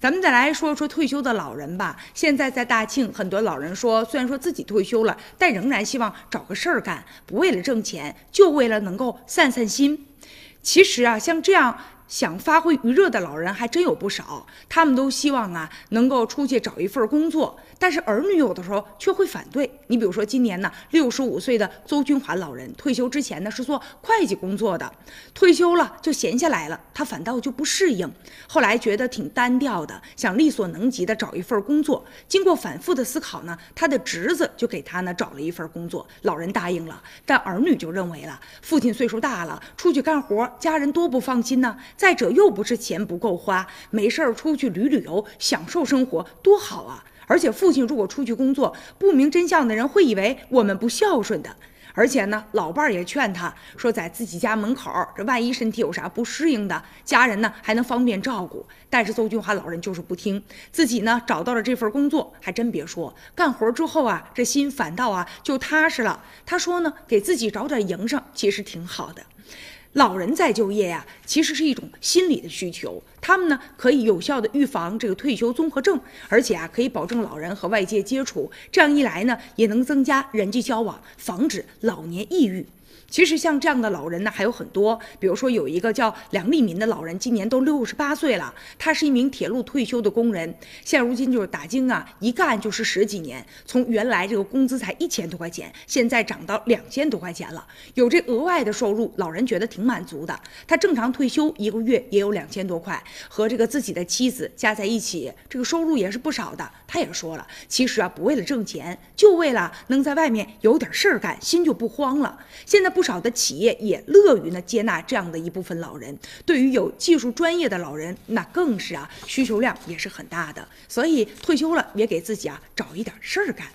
咱们再来说说退休的老人吧。现在在大庆，很多老人说，虽然说自己退休了，但仍然希望找个事儿干，不为了挣钱，就为了能够散散心。其实啊，像这样。想发挥余热的老人还真有不少，他们都希望啊能够出去找一份工作，但是儿女有的时候却会反对。你比如说今年呢，六十五岁的邹君华老人退休之前呢是做会计工作的，退休了就闲下来了，他反倒就不适应。后来觉得挺单调的，想力所能及的找一份工作。经过反复的思考呢，他的侄子就给他呢找了一份工作，老人答应了，但儿女就认为了，父亲岁数大了，出去干活，家人多不放心呢。再者，又不是钱不够花，没事儿出去旅旅游，享受生活，多好啊！而且父亲如果出去工作，不明真相的人会以为我们不孝顺的。而且呢，老伴儿也劝他说，在自己家门口，这万一身体有啥不适应的，家人呢还能方便照顾。但是邹俊华老人就是不听，自己呢找到了这份工作，还真别说，干活之后啊，这心反倒啊就踏实了。他说呢，给自己找点营生，其实挺好的。老人再就业呀，其实是一种心理的需求。他们呢，可以有效的预防这个退休综合症，而且啊，可以保证老人和外界接触。这样一来呢，也能增加人际交往，防止老年抑郁。其实像这样的老人呢还有很多，比如说有一个叫梁立民的老人，今年都六十八岁了，他是一名铁路退休的工人，现如今就是打更啊，一干就是十几年，从原来这个工资才一千多块钱，现在涨到两千多块钱了，有这额外的收入，老人觉得挺满足的。他正常退休一个月也有两千多块，和这个自己的妻子加在一起，这个收入也是不少的。他也说了，其实啊不为了挣钱，就为了能在外面有点事儿干，心就不慌了。现在不。少的企业也乐于呢接纳这样的一部分老人，对于有技术专业的老人，那更是啊需求量也是很大的，所以退休了也给自己啊找一点事儿干。